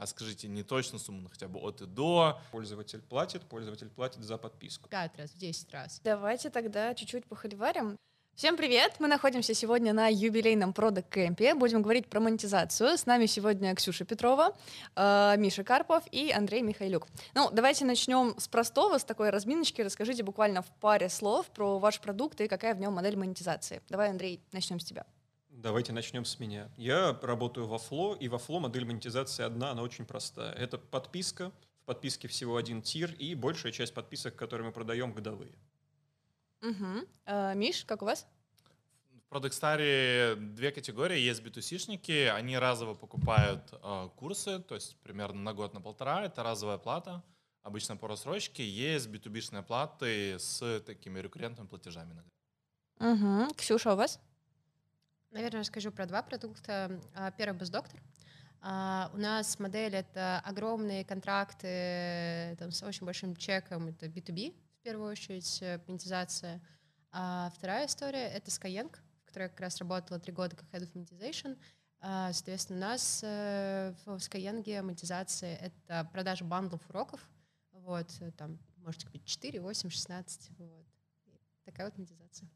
а скажите не точно сумму, но хотя бы от и до. Пользователь платит, пользователь платит за подписку. Пять раз, в 10 раз. Давайте тогда чуть-чуть похоливарим. Всем привет! Мы находимся сегодня на юбилейном Product Camp. Будем говорить про монетизацию. С нами сегодня Ксюша Петрова, э, Миша Карпов и Андрей Михайлюк. Ну, давайте начнем с простого, с такой разминочки. Расскажите буквально в паре слов про ваш продукт и какая в нем модель монетизации. Давай, Андрей, начнем с тебя. Давайте начнем с меня. Я работаю во Flow, и во Flow модель монетизации одна, она очень простая. Это подписка, в подписке всего один тир и большая часть подписок, которые мы продаем, годовые. Угу. А, Миш, как у вас? В Продекстере две категории. Есть B2C-шники, они разово покупают э, курсы, то есть примерно на год, на полтора. Это разовая плата, обычно по рассрочке. Есть B2B-шные платы с такими рекуррентными платежами. Угу. Ксюша, у вас? Наверное, расскажу про два продукта. А, первый бездоктор. Uh, у нас модель это огромные контракты там, с очень большим чеком, это B2B в первую очередь, э, монетизация. А вторая история — это Skyeng, в которой я как раз работала три года как Head of Monetization. Uh, соответственно, у нас uh, в Skyeng монетизация — это продажа бандлов уроков, вот, э, там, можете купить 4, 8, 16, вот. Такая вот монетизация.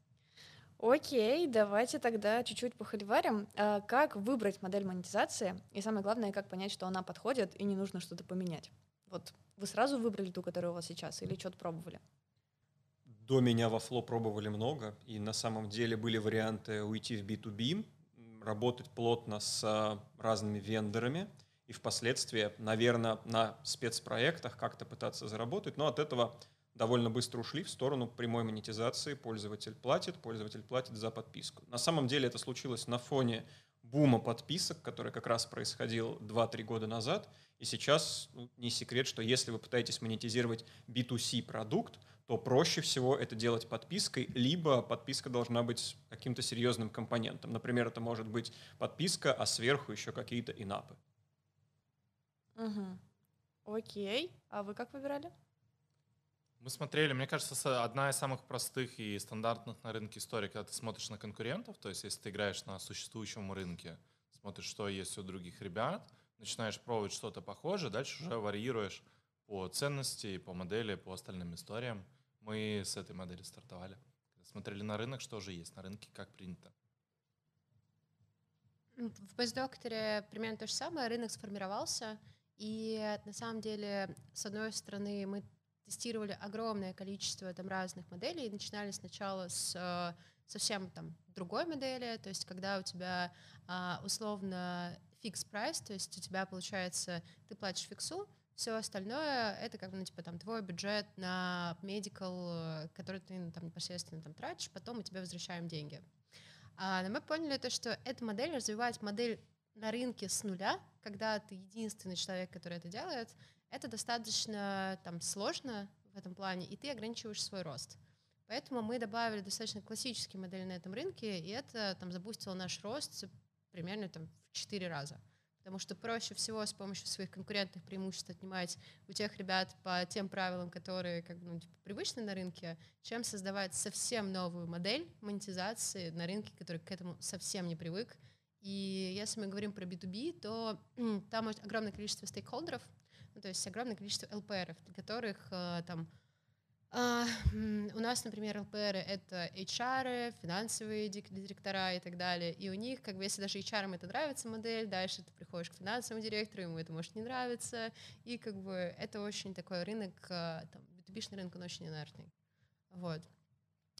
Окей, давайте тогда чуть-чуть похоливарим. А как выбрать модель монетизации? И самое главное, как понять, что она подходит и не нужно что-то поменять? Вот вы сразу выбрали ту, которая у вас сейчас, или что-то пробовали? До меня во Flow пробовали много, и на самом деле были варианты уйти в B2B, работать плотно с разными вендорами, и впоследствии, наверное, на спецпроектах как-то пытаться заработать, но от этого довольно быстро ушли в сторону прямой монетизации. Пользователь платит, пользователь платит за подписку. На самом деле это случилось на фоне бума подписок, который как раз происходил 2-3 года назад. И сейчас ну, не секрет, что если вы пытаетесь монетизировать B2C продукт, то проще всего это делать подпиской, либо подписка должна быть каким-то серьезным компонентом. Например, это может быть подписка, а сверху еще какие-то инапы. Угу. Окей. А вы как выбирали? Мы смотрели, мне кажется, одна из самых простых и стандартных на рынке историй, когда ты смотришь на конкурентов, то есть если ты играешь на существующем рынке, смотришь, что есть у других ребят, начинаешь пробовать что-то похожее, дальше уже варьируешь по ценности, по модели, по остальным историям. Мы с этой модели стартовали. Смотрели на рынок, что же есть на рынке, как принято. В Бездокторе примерно то же самое. Рынок сформировался, и на самом деле, с одной стороны, мы тестировали огромное количество там разных моделей, начинали сначала с э, совсем там другой модели, то есть когда у тебя а, условно фикс прайс, то есть у тебя получается ты платишь фиксу, все остальное это как бы ну, типа там твой бюджет на medical, который ты ну, там непосредственно там тратишь, потом мы тебе возвращаем деньги. А, но мы поняли то, что эта модель развивать модель на рынке с нуля, когда ты единственный человек, который это делает, это достаточно там, сложно в этом плане, и ты ограничиваешь свой рост. Поэтому мы добавили достаточно классические модели на этом рынке, и это там запустило наш рост примерно там, в 4 раза. Потому что проще всего с помощью своих конкурентных преимуществ отнимать у тех ребят по тем правилам, которые как ну, типа, привычны на рынке, чем создавать совсем новую модель монетизации на рынке, который к этому совсем не привык. И если мы говорим про B2B, то там огромное количество стейкхолдеров, ну, то есть огромное количество ЛПРов, которых э, там Uh, у нас, например, ЛПР — это HR, финансовые директора и так далее. И у них, как бы, если даже HR это нравится модель, дальше ты приходишь к финансовому директору, ему это может не нравиться. И как бы это очень такой рынок, э, там, B2B рынок, он очень инертный. Вот.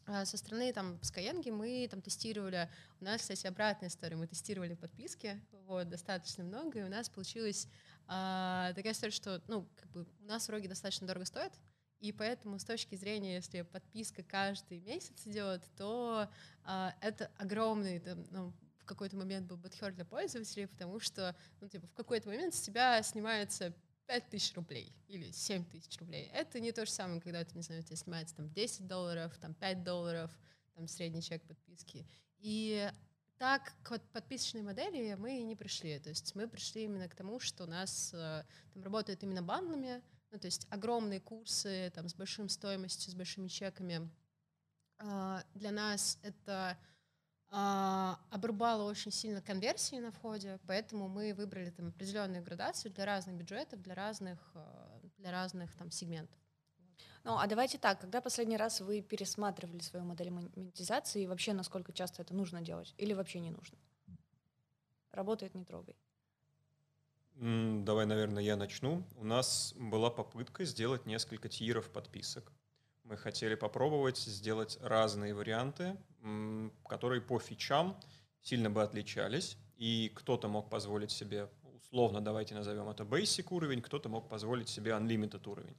А со стороны там Skyeng мы там тестировали, у нас, кстати, обратная история, мы тестировали подписки, вот, достаточно много, и у нас получилась а, такая история, что, ну, как бы у нас уроки достаточно дорого стоят, и поэтому с точки зрения, если подписка каждый месяц идет, то а, это огромный, там, ну, в какой-то момент был бадхер для пользователей, потому что, ну, типа, в какой-то момент с тебя снимается 5 тысяч рублей или 7 тысяч рублей. Это не то же самое, когда, ты, не знаю, тебе снимается там 10 долларов, там 5 долларов, там средний чек подписки. И так к подписочной модели мы не пришли. То есть мы пришли именно к тому, что у нас э, там работают именно бандлами, ну, то есть огромные курсы там, с большим стоимостью, с большими чеками. А, для нас это а, обрубало очень сильно конверсии на входе, поэтому мы выбрали там определенную градацию для разных бюджетов, для разных, а, для разных там сегментов. Ну, а давайте так, когда последний раз вы пересматривали свою модель монетизации и вообще насколько часто это нужно делать или вообще не нужно? Работает, не трогай. Давай, наверное, я начну. У нас была попытка сделать несколько тиров подписок. Мы хотели попробовать сделать разные варианты, которые по фичам сильно бы отличались, и кто-то мог позволить себе, условно, давайте назовем это basic уровень, кто-то мог позволить себе unlimited уровень.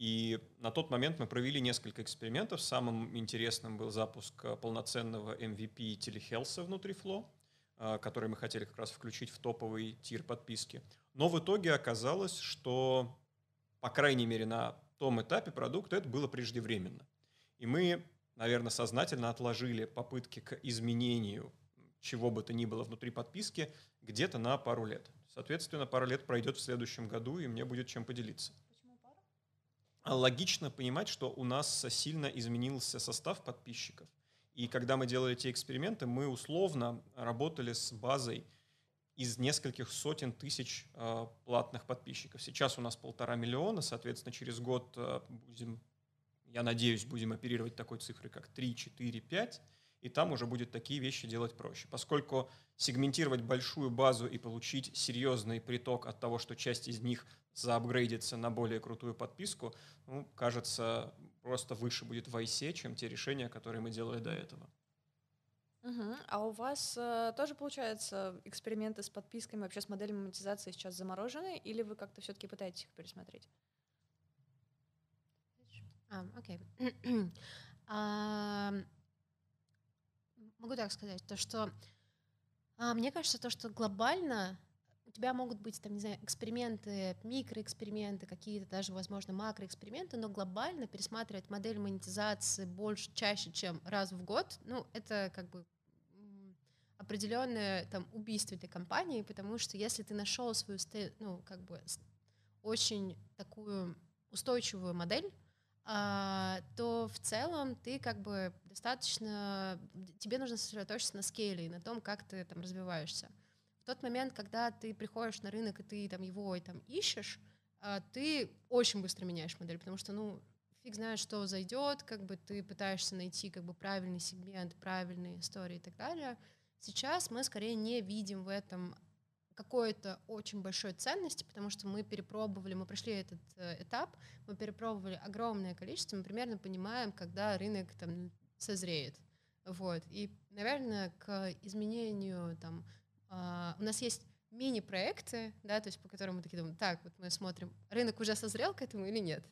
И на тот момент мы провели несколько экспериментов. Самым интересным был запуск э, полноценного MVP телехелса внутри Flow, э, который мы хотели как раз включить в топовый тир подписки. Но в итоге оказалось, что, по крайней мере, на том этапе продукта это было преждевременно. И мы, наверное, сознательно отложили попытки к изменению чего бы то ни было внутри подписки где-то на пару лет. Соответственно, пару лет пройдет в следующем году, и мне будет чем поделиться логично понимать, что у нас сильно изменился состав подписчиков. И когда мы делали эти эксперименты, мы условно работали с базой из нескольких сотен тысяч э, платных подписчиков. Сейчас у нас полтора миллиона, соответственно, через год э, будем, я надеюсь, будем оперировать такой цифрой, как 3, 4, 5 и там уже будет такие вещи делать проще. Поскольку сегментировать большую базу и получить серьезный приток от того, что часть из них заапгрейдится на более крутую подписку, ну, кажется, просто выше будет в IC, чем те решения, которые мы делали до этого. Угу. А у вас э, тоже, получается, эксперименты с подписками, вообще с моделью монетизации сейчас заморожены, или вы как-то все-таки пытаетесь их пересмотреть? А, окей. Okay. um, могу так сказать, то что а, мне кажется, то, что глобально у тебя могут быть, там, не знаю, эксперименты, микроэксперименты, какие-то даже, возможно, макроэксперименты, но глобально пересматривать модель монетизации больше, чаще, чем раз в год, ну, это как бы определенное там убийство этой компании, потому что если ты нашел свою, ну, как бы очень такую устойчивую модель, а, то в целом ты как бы достаточно, тебе нужно сосредоточиться на скейле и на том, как ты там развиваешься. Тот момент, когда ты приходишь на рынок и ты там его и там ищешь, а, ты очень быстро меняешь модель, потому что, ну, фиг знает, что зайдет, как бы ты пытаешься найти как бы правильный сегмент, правильные истории и так далее. Сейчас мы скорее не видим в этом какой-то очень большой ценности, потому что мы перепробовали, мы прошли этот э, этап, мы перепробовали огромное количество, мы примерно понимаем, когда рынок там созреет. Вот. И, наверное, к изменению там э, у нас есть мини-проекты, да, то есть по которым мы такие думаем, так, вот мы смотрим, рынок уже созрел к этому или нет,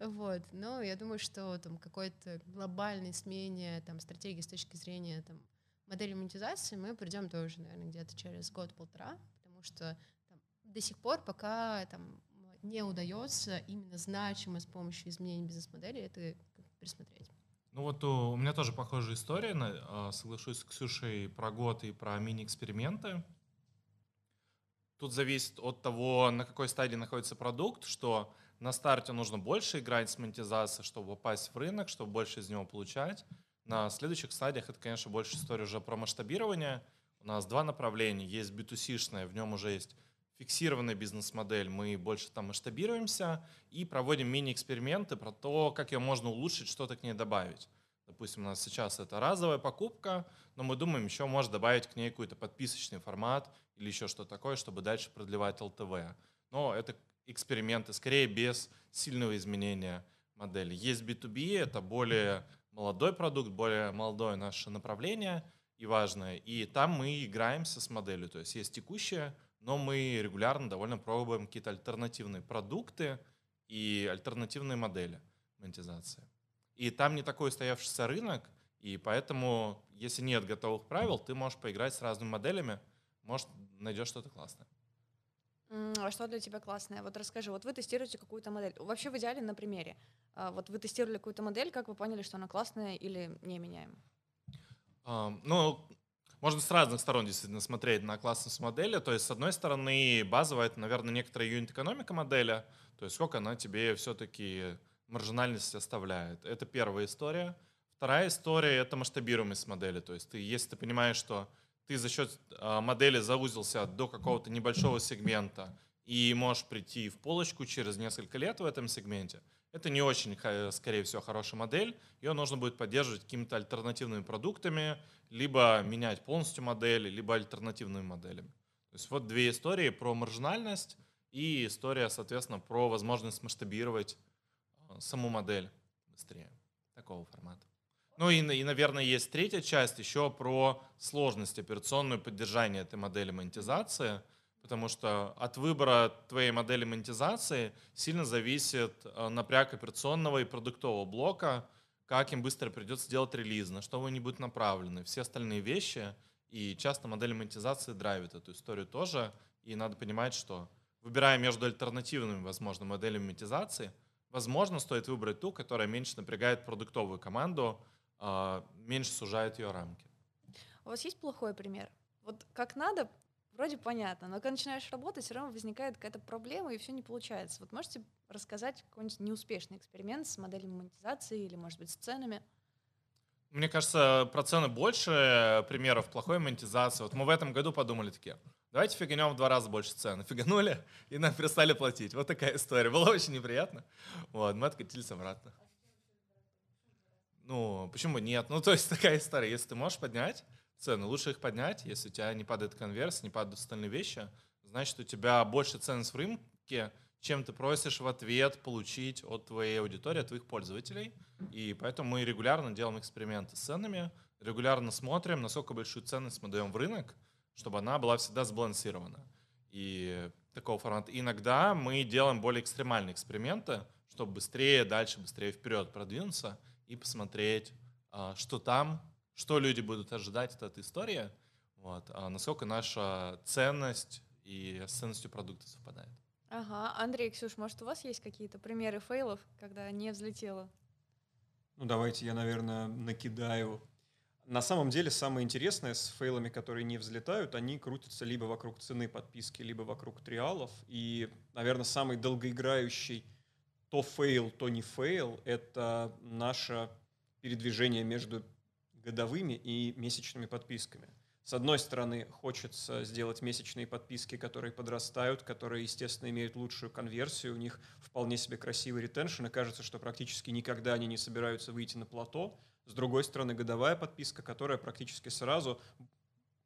вот, но я думаю, что там какой-то глобальной смене там стратегии с точки зрения там модели монетизации мы придем тоже, наверное, где-то через год-полтора, что там, до сих пор пока там, не удается именно значимо с помощью изменений бизнес-модели это пересмотреть. Ну вот у, у меня тоже похожая история, а, соглашусь с Ксюшей про год и про мини-эксперименты. Тут зависит от того, на какой стадии находится продукт, что на старте нужно больше играть с монетизацией, чтобы попасть в рынок, чтобы больше из него получать. На следующих стадиях это, конечно, больше история уже про масштабирование – у нас два направления. Есть B2C-шное, в нем уже есть фиксированная бизнес-модель, мы больше там масштабируемся и проводим мини-эксперименты про то, как ее можно улучшить, что-то к ней добавить. Допустим, у нас сейчас это разовая покупка, но мы думаем, еще можно добавить к ней какой-то подписочный формат или еще что-то такое, чтобы дальше продлевать ЛТВ. Но это эксперименты, скорее без сильного изменения модели. Есть B2B, это более молодой продукт, более молодое наше направление – и важное. И там мы играемся с моделью. То есть есть текущая, но мы регулярно довольно пробуем какие-то альтернативные продукты и альтернативные модели монетизации. И там не такой устоявшийся рынок, и поэтому, если нет готовых правил, ты можешь поиграть с разными моделями, может, найдешь что-то классное. А что для тебя классное? Вот расскажи, вот вы тестируете какую-то модель. Вообще в идеале на примере. А вот вы тестировали какую-то модель, как вы поняли, что она классная или не меняем? Ну, можно с разных сторон действительно смотреть на классность модели. То есть, с одной стороны, базовая, это, наверное, некоторая юнит-экономика модели, то есть сколько она тебе все-таки маржинальность оставляет. Это первая история. Вторая история — это масштабируемость модели. То есть ты, если ты понимаешь, что ты за счет э, модели заузился до какого-то небольшого сегмента и можешь прийти в полочку через несколько лет в этом сегменте, это не очень, скорее всего, хорошая модель. Ее нужно будет поддерживать какими-то альтернативными продуктами, либо менять полностью модели, либо альтернативными моделями. То есть вот две истории про маржинальность и история, соответственно, про возможность масштабировать саму модель быстрее. Такого формата. Ну и, и, наверное, есть третья часть еще про сложность операционную поддержания этой модели монетизации, потому что от выбора твоей модели монетизации сильно зависит э, напряг операционного и продуктового блока, как им быстро придется делать релиз, на что они будут направлены, все остальные вещи. И часто модель монетизации драйвит эту историю тоже. И надо понимать, что выбирая между альтернативными, возможно, моделями монетизации, возможно, стоит выбрать ту, которая меньше напрягает продуктовую команду, а, меньше сужает ее рамки. У вас есть плохой пример? Вот как надо, вроде понятно, но когда начинаешь работать, все равно возникает какая-то проблема, и все не получается. Вот можете рассказать какой-нибудь неуспешный эксперимент с моделью монетизации или, может быть, с ценами? Мне кажется, про цены больше примеров плохой монетизации. Вот мы в этом году подумали такие, давайте фиганем в два раза больше цены. Фиганули, и нам перестали платить. Вот такая история. Было очень неприятно. Вот, мы откатились обратно. Ну, почему нет? Ну, то есть такая история. Если ты можешь поднять цены, лучше их поднять. Если у тебя не падает конверс, не падают остальные вещи, значит, у тебя больше ценность в рынке, чем ты просишь в ответ получить от твоей аудитории, от твоих пользователей. И поэтому мы регулярно делаем эксперименты с ценами, регулярно смотрим, насколько большую ценность мы даем в рынок, чтобы она была всегда сбалансирована. И такого формата. Иногда мы делаем более экстремальные эксперименты, чтобы быстрее, дальше, быстрее вперед продвинуться и посмотреть, а, что там, что люди будут ожидать от этой истории, вот, а насколько наша ценность и с ценностью продукта совпадает. Ага. Андрей, Ксюш, может, у вас есть какие-то примеры фейлов, когда не взлетело? Ну, давайте я, наверное, накидаю. На самом деле, самое интересное с фейлами, которые не взлетают, они крутятся либо вокруг цены подписки, либо вокруг триалов. И, наверное, самый долгоиграющий то фейл, то не фейл — это наше передвижение между годовыми и месячными подписками. С одной стороны, хочется сделать месячные подписки, которые подрастают, которые, естественно, имеют лучшую конверсию, у них вполне себе красивый retention, и кажется, что практически никогда они не собираются выйти на плато. С другой стороны, годовая подписка, которая практически сразу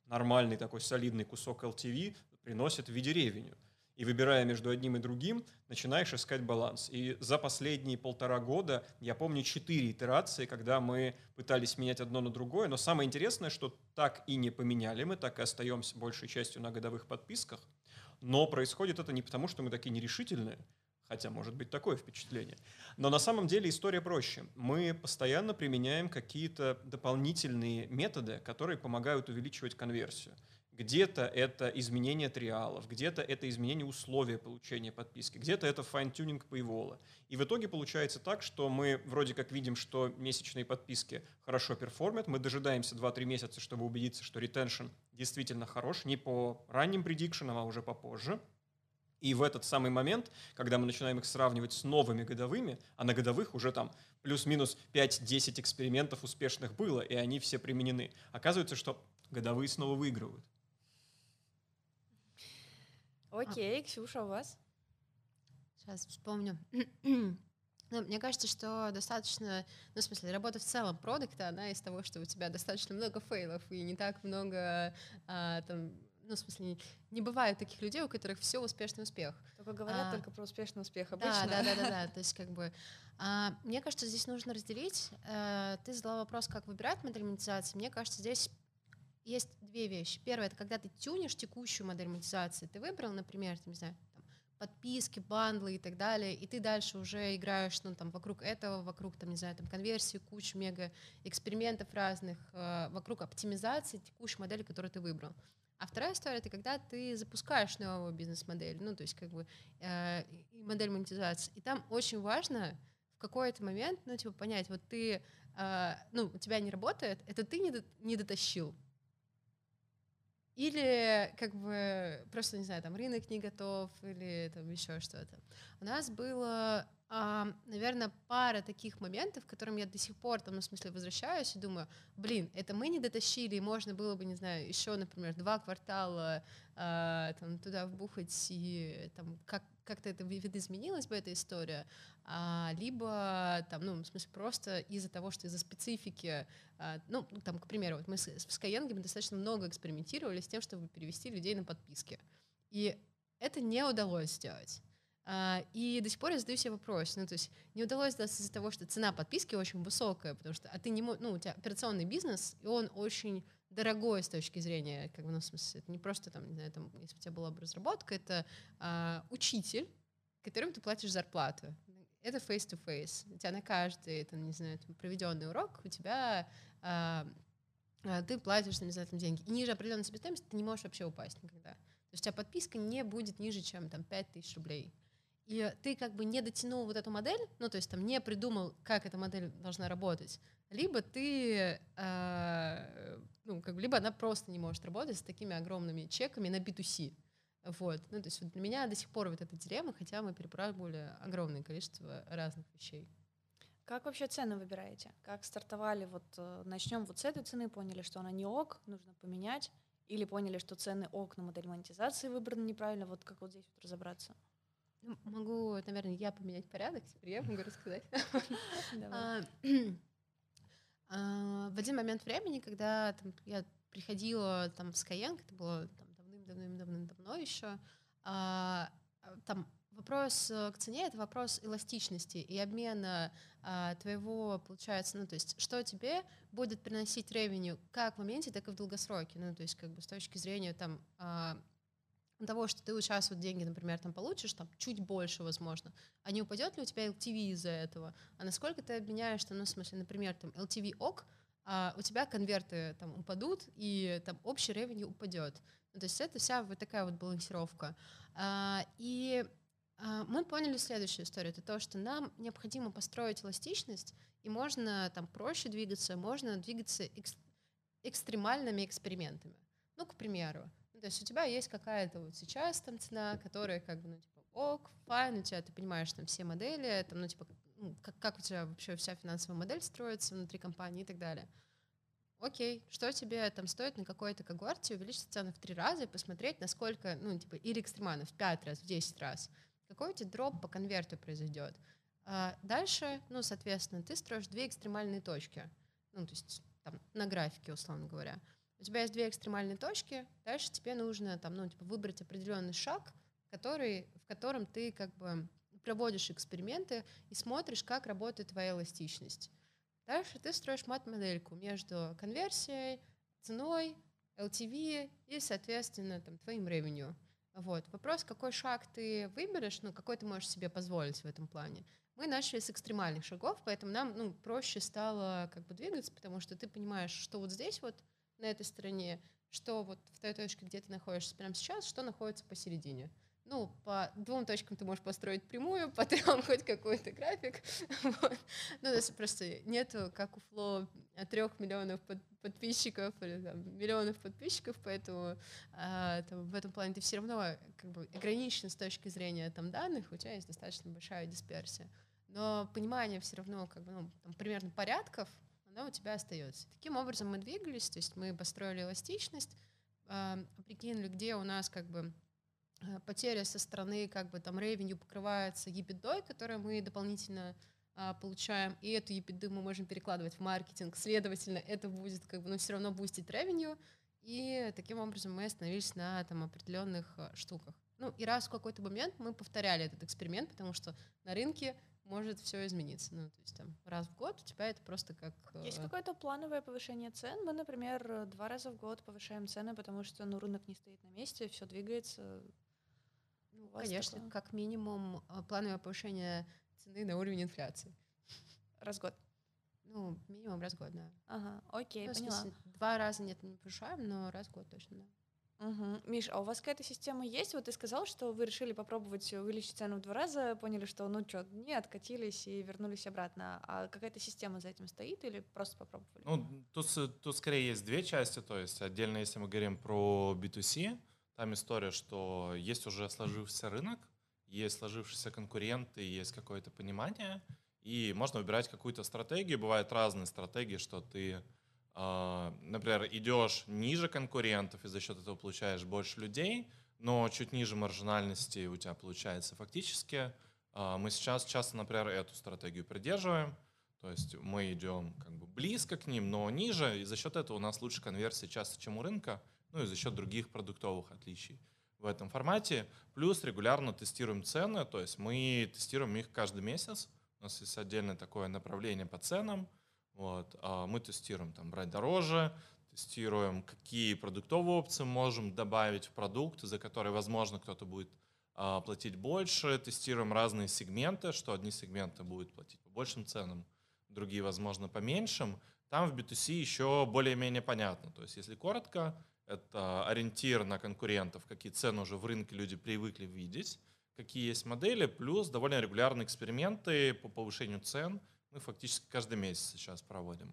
нормальный такой солидный кусок LTV приносит в виде ревеню и выбирая между одним и другим, начинаешь искать баланс. И за последние полтора года я помню четыре итерации, когда мы пытались менять одно на другое, но самое интересное, что так и не поменяли мы, так и остаемся большей частью на годовых подписках, но происходит это не потому, что мы такие нерешительные, хотя может быть такое впечатление. Но на самом деле история проще. Мы постоянно применяем какие-то дополнительные методы, которые помогают увеличивать конверсию. Где-то это изменение триалов, где-то это изменение условия получения подписки, где-то это fine-tuning paywall. И в итоге получается так, что мы вроде как видим, что месячные подписки хорошо перформят, мы дожидаемся 2-3 месяца, чтобы убедиться, что retention действительно хорош, не по ранним предикшенам, а уже попозже. И в этот самый момент, когда мы начинаем их сравнивать с новыми годовыми, а на годовых уже там плюс-минус 5-10 экспериментов успешных было, и они все применены, оказывается, что годовые снова выигрывают. Окей, Ксюша, у вас? Сейчас вспомню. Ну, мне кажется, что достаточно, ну, в смысле, работа в целом продукта, она из того, что у тебя достаточно много фейлов и не так много, а, там, ну, в смысле, не бывает таких людей, у которых все успешный успех. Только говорят а, только про успешный успех обычно. Да, да, да, да, да. То есть, как бы, а, мне кажется, здесь нужно разделить. А, ты задала вопрос, как выбирать модель монетизации. Мне кажется, здесь есть две вещи. Первое, это когда ты тюнишь текущую модель монетизации. Ты выбрал, например, не знаю, подписки, бандлы и так далее, и ты дальше уже играешь ну, там, вокруг этого, вокруг там, не знаю, там, конверсии, кучу мега экспериментов разных, э, вокруг оптимизации текущей модели, которую ты выбрал. А вторая история это когда ты запускаешь новую бизнес-модель, ну то есть как бы э, модель монетизации, и там очень важно в какой-то момент, ну типа понять, вот ты, э, ну у тебя не работает, это ты не, до, не дотащил, или как бы просто, не знаю, там рынок не готов или там еще что-то. У нас было, наверное, пара таких моментов, к которым я до сих пор, там, ну, в смысле, возвращаюсь и думаю, блин, это мы не дотащили, и можно было бы, не знаю, еще, например, два квартала а, там, туда вбухать, и там, как, как-то это видоизменилась бы эта история, а, либо там, ну, в смысле, просто из-за того, что из-за специфики, а, ну, там, к примеру, вот мы с, с Skyeng достаточно много экспериментировали с тем, чтобы перевести людей на подписки. И это не удалось сделать. А, и до сих пор я задаю себе вопрос, ну, то есть не удалось из-за того, что цена подписки очень высокая, потому что, а ты не ну, у тебя операционный бизнес, и он очень дорогой с точки зрения, как бы, ну, в смысле, это не просто там, не знаю, там, если у тебя была бы разработка, это а, учитель, которым ты платишь зарплату. Это face-to-face. У тебя на каждый, там, не знаю, там, проведенный урок у тебя а, а, ты платишь, не знаю, там, деньги. И ниже определенной себестоимости ты не можешь вообще упасть никогда. То есть у тебя подписка не будет ниже, чем там 5000 рублей. И ты как бы не дотянул вот эту модель, ну, то есть там не придумал, как эта модель должна работать, либо ты, э, ну, как бы, либо она просто не может работать с такими огромными чеками на B2C. Вот. Ну, то есть вот для меня до сих пор вот эта дилемма, хотя мы перепробовали огромное количество разных вещей. Как вообще цены выбираете? Как стартовали? Вот э, начнем вот с этой цены, поняли, что она не ок, нужно поменять, или поняли, что цены ок, но модель монетизации выбрана неправильно. Вот как вот здесь вот разобраться? Могу, наверное, я поменять порядок, теперь я могу рассказать. А, в один момент времени, когда я приходила там, в Skyeng, это было давным-давным-давным-давно еще, а, там вопрос к цене — это вопрос эластичности и обмена а, твоего, получается, ну, то есть что тебе будет приносить ревеню как в моменте, так и в долгосроке, ну, то есть как бы с точки зрения там того, что ты вот сейчас вот деньги, например, там получишь, там чуть больше, возможно, а не упадет ли у тебя LTV из-за этого? А насколько ты обменяешься, ну, в смысле, например, там LTV ок, а у тебя конверты там упадут, и там общий ревень упадет. Ну, то есть это вся вот такая вот балансировка. А, и а, мы поняли следующую историю. Это то, что нам необходимо построить эластичность, и можно там проще двигаться, можно двигаться экс- экстремальными экспериментами. Ну, к примеру, то есть у тебя есть какая-то вот сейчас там цена, которая как бы, ну, типа, ok, fine, у тебя, ты понимаешь там все модели, там, ну, типа, ну, как, как у тебя вообще вся финансовая модель строится внутри компании и так далее. Окей, что тебе там стоит на какой-то когорте увеличить цену в три раза и посмотреть, насколько, ну, типа, или экстремально, в пять раз, в десять раз. Какой у тебя drop по конверту произойдет. А дальше, ну, соответственно, ты строишь две экстремальные точки. Ну, то есть там на графике, условно говоря у тебя есть две экстремальные точки, дальше тебе нужно там, ну, типа, выбрать определенный шаг, который, в котором ты как бы проводишь эксперименты и смотришь, как работает твоя эластичность. Дальше ты строишь мат-модельку между конверсией, ценой, LTV и, соответственно, там, твоим ревеню. Вот. Вопрос, какой шаг ты выберешь, ну, какой ты можешь себе позволить в этом плане. Мы начали с экстремальных шагов, поэтому нам ну, проще стало как бы двигаться, потому что ты понимаешь, что вот здесь вот на этой стороне, что вот в той точке, где ты находишься прямо сейчас, что находится посередине. Ну, по двум точкам ты можешь построить прямую, по трем хоть какой-то график. Вот. Ну, то просто нету, как у Фло, трех миллионов под, подписчиков или там, миллионов подписчиков, поэтому а, в этом плане ты все равно как бы ограничен с точки зрения там, данных, у тебя есть достаточно большая дисперсия. Но понимание все равно как бы, ну, там, примерно порядков, она у тебя остается. Таким образом мы двигались, то есть мы построили эластичность, прикинули, где у нас как бы э, потеря со стороны как бы там ревеню покрывается ебидой, которую мы дополнительно э, получаем, и эту ебиду мы можем перекладывать в маркетинг, следовательно, это будет как бы, но ну, все равно бустить ревеню, и таким образом мы остановились на там определенных э, штуках. Ну и раз в какой-то момент мы повторяли этот эксперимент, потому что на рынке может все измениться. Ну, то есть там раз в год у тебя это просто как... Есть э, какое-то плановое повышение цен? Мы, например, два раза в год повышаем цены, потому что ну, рынок не стоит на месте, все двигается. Ну, конечно, такое? как минимум э, плановое повышение цены на уровень инфляции. Раз в год? Ну, минимум раз в год, да. Ага, окей, ну, поняла. Смысле, два раза нет, не повышаем, но раз в год точно, да. Угу. Миш, а у вас какая-то система есть? Вот ты сказал, что вы решили попробовать увеличить цену в два раза, поняли, что ну что, не откатились и вернулись обратно. А какая-то система за этим стоит или просто попробовали? Ну, тут, тут скорее есть две части. То есть отдельно, если мы говорим про B2C, там история, что есть уже сложившийся рынок, есть сложившиеся конкуренты, есть какое-то понимание, и можно выбирать какую-то стратегию. Бывают разные стратегии, что ты например, идешь ниже конкурентов и за счет этого получаешь больше людей, но чуть ниже маржинальности у тебя получается фактически. А, мы сейчас часто, например, эту стратегию придерживаем, то есть мы идем как бы близко к ним, но ниже, и за счет этого у нас лучше конверсия часто, чем у рынка, ну и за счет других продуктовых отличий в этом формате. Плюс регулярно тестируем цены, то есть мы тестируем их каждый месяц. У нас есть отдельное такое направление по ценам – вот. А мы тестируем там брать дороже, тестируем, какие продуктовые опции можем добавить в продукт, за который, возможно, кто-то будет а, платить больше. Тестируем разные сегменты, что одни сегменты будут платить по большим ценам, другие, возможно, по меньшим. Там в B2C еще более-менее понятно. То есть, если коротко, это ориентир на конкурентов, какие цены уже в рынке люди привыкли видеть, какие есть модели, плюс довольно регулярные эксперименты по повышению цен – мы фактически каждый месяц сейчас проводим.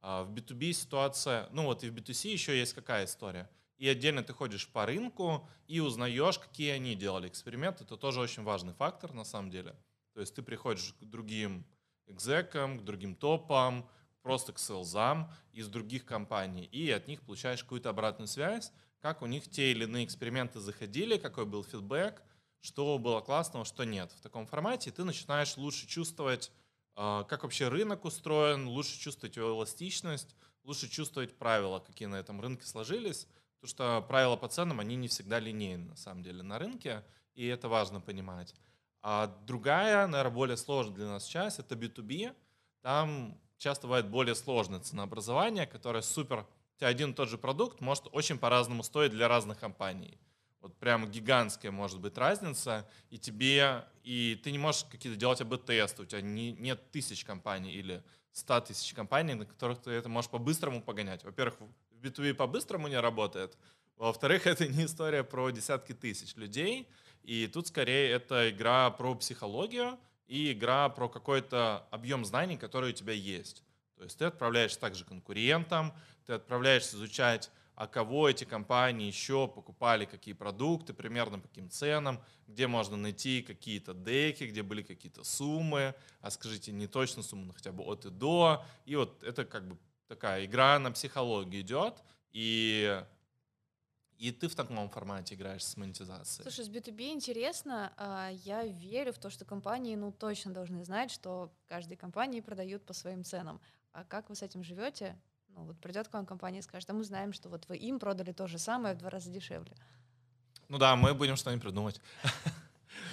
А в B2B ситуация, ну вот и в B2C еще есть какая история. И отдельно ты ходишь по рынку и узнаешь, какие они делали эксперименты. Это тоже очень важный фактор на самом деле. То есть ты приходишь к другим экзекам, к другим топам, просто к селзам из других компаний, и от них получаешь какую-то обратную связь, как у них те или иные эксперименты заходили, какой был фидбэк, что было классного, что нет. В таком формате ты начинаешь лучше чувствовать как вообще рынок устроен, лучше чувствовать его эластичность, лучше чувствовать правила, какие на этом рынке сложились, потому что правила по ценам, они не всегда линейны на самом деле на рынке, и это важно понимать. А другая, наверное, более сложная для нас часть — это B2B. Там часто бывает более сложное ценообразование, которое супер... У тебя один и тот же продукт может очень по-разному стоить для разных компаний вот прям гигантская может быть разница, и тебе, и ты не можешь какие-то делать АБ-тесты, у тебя не, нет тысяч компаний или ста тысяч компаний, на которых ты это можешь по-быстрому погонять. Во-первых, в B2B по-быстрому не работает, во-вторых, это не история про десятки тысяч людей, и тут скорее это игра про психологию и игра про какой-то объем знаний, который у тебя есть. То есть ты отправляешься также конкурентам, ты отправляешься изучать а кого эти компании еще покупали, какие продукты, примерно по каким ценам, где можно найти какие-то деки, где были какие-то суммы, а скажите не точно сумму, но хотя бы от и до. И вот это как бы такая игра на психологию идет, и и ты в таком формате играешь с монетизацией. Слушай, с B2B интересно. А, я верю в то, что компании ну, точно должны знать, что каждой компании продают по своим ценам. А как вы с этим живете? Ну, вот придет к вам компания и скажет, а мы знаем, что вот вы им продали то же самое в два раза дешевле. Ну да, мы будем что-нибудь придумать.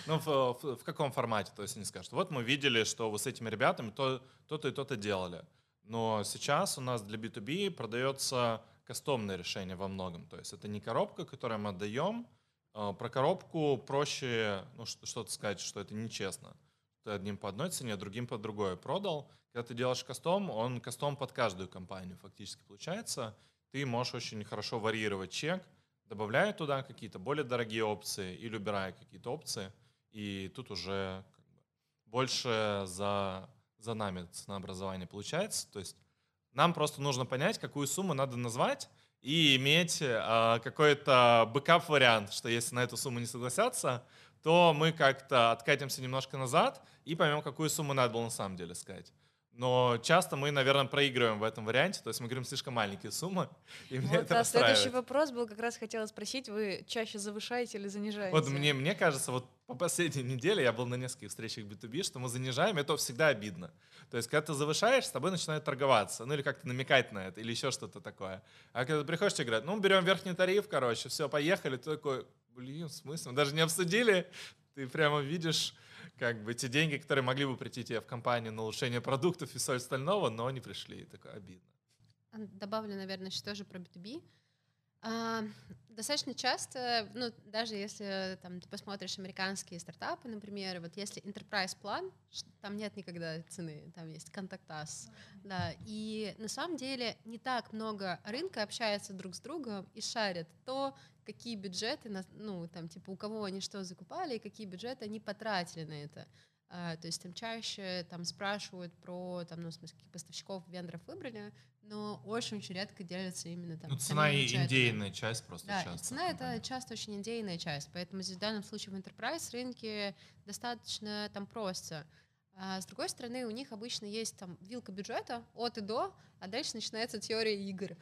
Ну, в, в, в каком формате? То есть они скажут, вот мы видели, что вы с этими ребятами то, то-то и то-то делали. Но сейчас у нас для B2B продается кастомное решение во многом. То есть это не коробка, которую мы отдаем. А, про коробку проще ну, что-то сказать, что это нечестно. Ты одним по одной цене, другим по другой продал. Когда ты делаешь кастом, он кастом под каждую компанию фактически получается. Ты можешь очень хорошо варьировать чек, добавляя туда какие-то более дорогие опции или убирая какие-то опции. И тут уже как бы, больше за, за нами ценообразование получается. То есть нам просто нужно понять, какую сумму надо назвать, и иметь э, какой-то бэкап-вариант, что если на эту сумму не согласятся, то мы как-то откатимся немножко назад и поймем, какую сумму надо было на самом деле сказать. Но часто мы, наверное, проигрываем в этом варианте, то есть мы говорим слишком маленькие суммы, и мне вот, это а следующий вопрос был, как раз хотела спросить, вы чаще завышаете или занижаете? Вот мне, мне кажется, вот по последней неделе я был на нескольких встречах B2B, что мы занижаем, это всегда обидно. То есть, когда ты завышаешь, с тобой начинают торговаться, ну или как-то намекать на это, или еще что-то такое. А когда ты приходишь, тебе говорят, ну, берем верхний тариф, короче, все, поехали, ты такой, блин, в смысле, мы даже не обсудили, ты прямо видишь как бы те деньги, которые могли бы прийти тебе в компанию на улучшение продуктов и все остального, но не пришли. И такое обидно. Добавлю, наверное, еще тоже про B2B. А, достаточно часто, ну, даже если там ты посмотришь американские стартапы, например, вот если enterprise план, там нет никогда цены, там есть контактас, да, и на самом деле не так много рынка общается друг с другом и шарят то, какие бюджеты, ну, там, типа, у кого они что закупали и какие бюджеты они потратили на это. А, то есть там чаще там спрашивают про, там, ну, в смысле, каких поставщиков, вендоров выбрали, но очень-очень редко делятся именно там. Ну, цена и индейная часть просто да, часто. цена — это часто очень индейная часть, поэтому здесь в данном случае в enterprise рынке достаточно там просто. А с другой стороны, у них обычно есть там вилка бюджета от и до, а дальше начинается теория игр.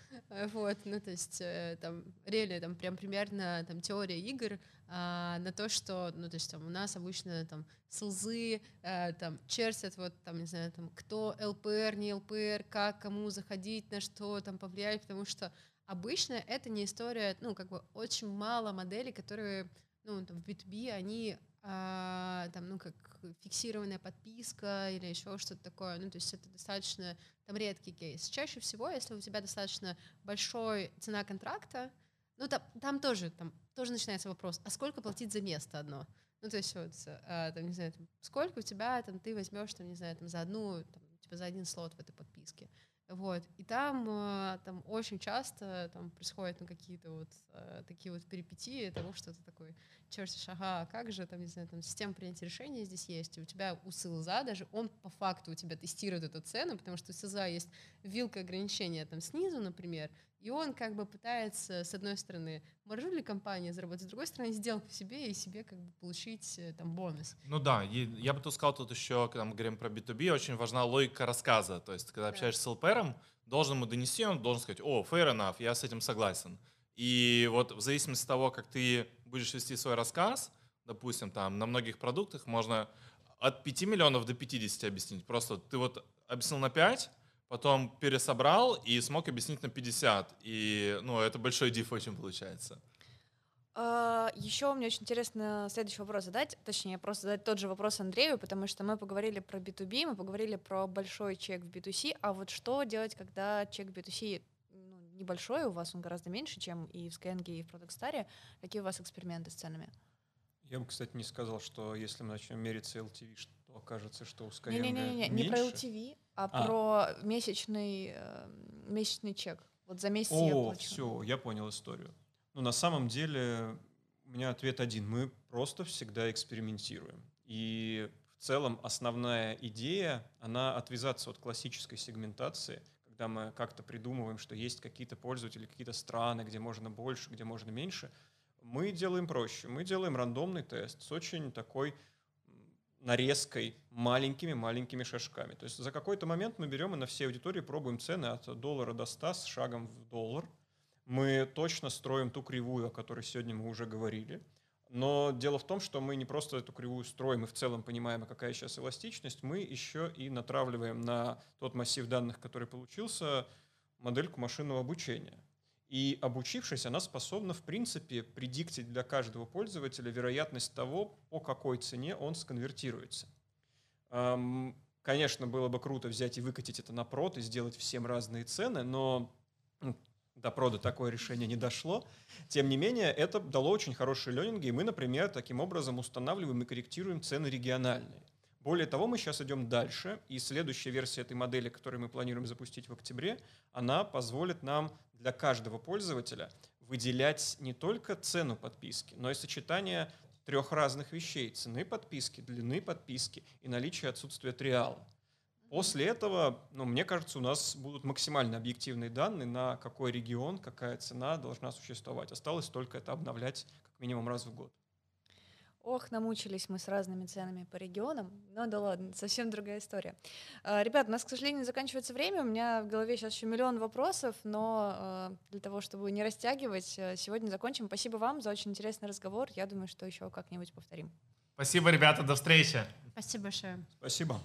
Вот, ну то есть э, там реально там прям примерно там теория игр а, на то, что, ну то есть там у нас обычно там слзы а, там чертят вот там не знаю там кто ЛПР не ЛПР, как кому заходить, на что там повлиять, потому что обычно это не история, ну как бы очень мало моделей, которые ну там в B2B они а, там, ну, как фиксированная подписка или еще что-то такое. Ну, то есть это достаточно там редкий кейс. Чаще всего, если у тебя достаточно большой цена контракта, ну, там, там тоже, там тоже начинается вопрос, а сколько платить за место одно? Ну, то есть вот, а, там, не знаю, там, сколько у тебя, там, ты возьмешь, там, не знаю, там, за одну, там, типа, за один слот в этой подписке. Вот. И там, э, там очень часто там происходят ну, какие-то вот э, такие вот перипетии того, что ты такой чертишь, ага, а как же, там, не знаю, там система принятия решения здесь есть, и у тебя у СЛЗа даже, он по факту у тебя тестирует эту цену, потому что у СЛЗа есть вилка ограничения там снизу, например, и он как бы пытается, с одной стороны, маржу ли компания заработать, с другой стороны, по себе и себе как бы получить э, там бонус. Ну да, я бы тут сказал, тут еще, когда мы говорим про B2B, очень важна логика рассказа. То есть, когда да. общаешься с ЛПРом, должен ему донести, он должен сказать, о, fair enough, я с этим согласен. И вот в зависимости от того, как ты будешь вести свой рассказ, допустим, там на многих продуктах можно от 5 миллионов до 50 объяснить. Просто ты вот объяснил на 5, потом пересобрал и смог объяснить на 50. И, ну, это большой диф очень получается. А, еще мне очень интересно следующий вопрос задать, точнее, просто задать тот же вопрос Андрею, потому что мы поговорили про B2B, мы поговорили про большой чек в B2C, а вот что делать, когда чек в B2C ну, небольшой, у вас он гораздо меньше, чем и в Skyeng, и в ProductStar, какие у вас эксперименты с ценами? Я бы, кстати, не сказал, что если мы начнем мериться LTV, что окажется, что у Skyeng Не-не-не, не про LTV, а, а. про месячный, э, месячный чек. Вот за месяц О, я плачу. все, я понял историю. Ну, на самом деле, у меня ответ один. Мы просто всегда экспериментируем. И в целом основная идея, она отвязаться от классической сегментации, когда мы как-то придумываем, что есть какие-то пользователи, какие-то страны, где можно больше, где можно меньше. Мы делаем проще. Мы делаем рандомный тест с очень такой нарезкой маленькими-маленькими шажками. То есть за какой-то момент мы берем и на всей аудитории пробуем цены от доллара до 100 с шагом в доллар. Мы точно строим ту кривую, о которой сегодня мы уже говорили. Но дело в том, что мы не просто эту кривую строим и в целом понимаем, какая сейчас эластичность, мы еще и натравливаем на тот массив данных, который получился, модельку машинного обучения. И обучившись, она способна, в принципе, предиктить для каждого пользователя вероятность того, по какой цене он сконвертируется. Конечно, было бы круто взять и выкатить это на прод и сделать всем разные цены, но до прода такое решение не дошло. Тем не менее, это дало очень хорошие ленинги, и мы, например, таким образом устанавливаем и корректируем цены региональные. Более того, мы сейчас идем дальше, и следующая версия этой модели, которую мы планируем запустить в октябре, она позволит нам для каждого пользователя выделять не только цену подписки, но и сочетание трех разных вещей. Цены подписки, длины подписки и наличие отсутствия триала. После этого, ну, мне кажется, у нас будут максимально объективные данные, на какой регион, какая цена должна существовать. Осталось только это обновлять как минимум раз в год. Ох, намучились мы с разными ценами по регионам. Ну да ладно, совсем другая история. А, ребят, у нас, к сожалению, заканчивается время. У меня в голове сейчас еще миллион вопросов, но а, для того, чтобы не растягивать, э, сегодня закончим. Спасибо вам за очень интересный разговор. Я думаю, что еще как-нибудь повторим. Спасибо, ребята, до встречи. Спасибо большое. Спасибо.